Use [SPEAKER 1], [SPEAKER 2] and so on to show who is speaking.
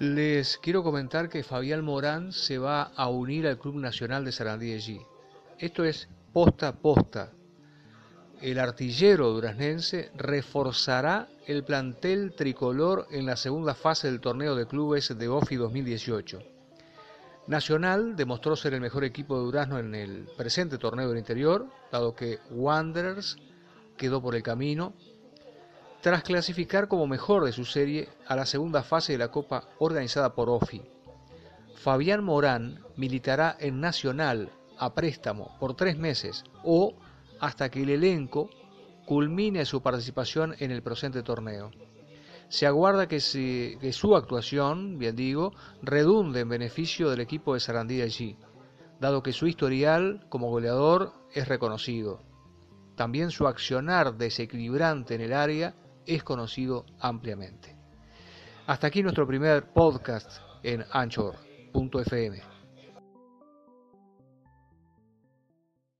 [SPEAKER 1] Les quiero comentar que Fabián Morán se va a unir al Club Nacional de Sarandí allí. Esto es posta a posta. El artillero duraznense reforzará el plantel tricolor en la segunda fase del torneo de clubes de OFI 2018. Nacional demostró ser el mejor equipo de Durazno en el presente torneo del interior, dado que Wanderers quedó por el camino tras clasificar como mejor de su serie a la segunda fase de la Copa organizada por OFI. Fabián Morán militará en Nacional a préstamo por tres meses o hasta que el elenco culmine su participación en el presente torneo. Se aguarda que, su actuación, bien digo, redunde en beneficio del equipo de Sarandí allí, dado que su historial como goleador es reconocido. También su accionar desequilibrante en el área es conocido ampliamente. Hasta aquí nuestro primer podcast en Anchor.fm.